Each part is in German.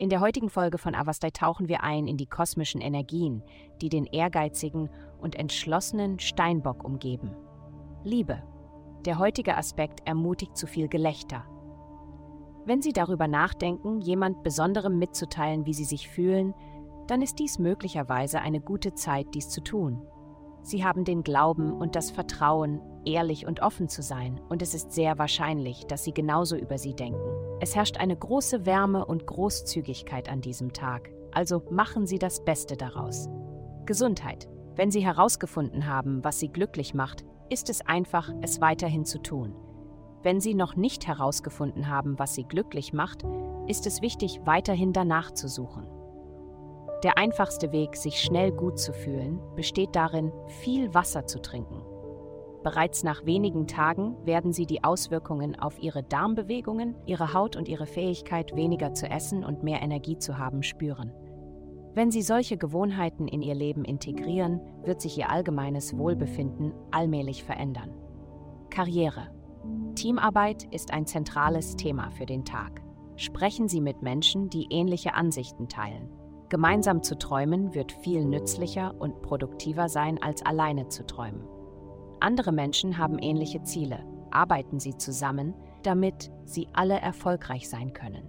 In der heutigen Folge von Avastai tauchen wir ein in die kosmischen Energien, die den ehrgeizigen und entschlossenen Steinbock umgeben. Liebe. Der heutige Aspekt ermutigt zu viel Gelächter. Wenn Sie darüber nachdenken, jemand Besonderem mitzuteilen, wie Sie sich fühlen, dann ist dies möglicherweise eine gute Zeit, dies zu tun. Sie haben den Glauben und das Vertrauen, ehrlich und offen zu sein, und es ist sehr wahrscheinlich, dass Sie genauso über Sie denken. Es herrscht eine große Wärme und Großzügigkeit an diesem Tag, also machen Sie das Beste daraus. Gesundheit. Wenn Sie herausgefunden haben, was Sie glücklich macht, ist es einfach, es weiterhin zu tun. Wenn Sie noch nicht herausgefunden haben, was Sie glücklich macht, ist es wichtig, weiterhin danach zu suchen. Der einfachste Weg, sich schnell gut zu fühlen, besteht darin, viel Wasser zu trinken. Bereits nach wenigen Tagen werden Sie die Auswirkungen auf Ihre Darmbewegungen, Ihre Haut und Ihre Fähigkeit, weniger zu essen und mehr Energie zu haben, spüren. Wenn Sie solche Gewohnheiten in Ihr Leben integrieren, wird sich Ihr allgemeines Wohlbefinden allmählich verändern. Karriere. Teamarbeit ist ein zentrales Thema für den Tag. Sprechen Sie mit Menschen, die ähnliche Ansichten teilen. Gemeinsam zu träumen wird viel nützlicher und produktiver sein, als alleine zu träumen. Andere Menschen haben ähnliche Ziele. Arbeiten Sie zusammen, damit Sie alle erfolgreich sein können.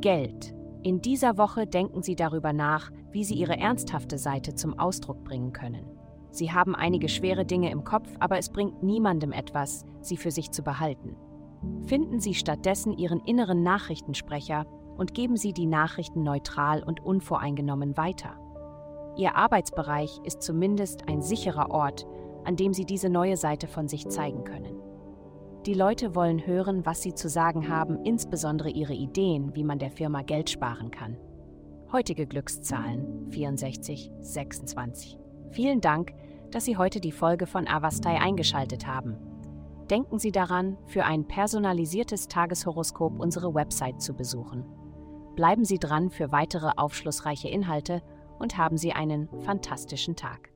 Geld. In dieser Woche denken Sie darüber nach, wie Sie Ihre ernsthafte Seite zum Ausdruck bringen können. Sie haben einige schwere Dinge im Kopf, aber es bringt niemandem etwas, sie für sich zu behalten. Finden Sie stattdessen Ihren inneren Nachrichtensprecher und geben Sie die Nachrichten neutral und unvoreingenommen weiter. Ihr Arbeitsbereich ist zumindest ein sicherer Ort, an dem Sie diese neue Seite von sich zeigen können. Die Leute wollen hören, was Sie zu sagen haben, insbesondere Ihre Ideen, wie man der Firma Geld sparen kann. Heutige Glückszahlen 64, 26. Vielen Dank, dass Sie heute die Folge von Avastai eingeschaltet haben. Denken Sie daran, für ein personalisiertes Tageshoroskop unsere Website zu besuchen. Bleiben Sie dran für weitere aufschlussreiche Inhalte und haben Sie einen fantastischen Tag.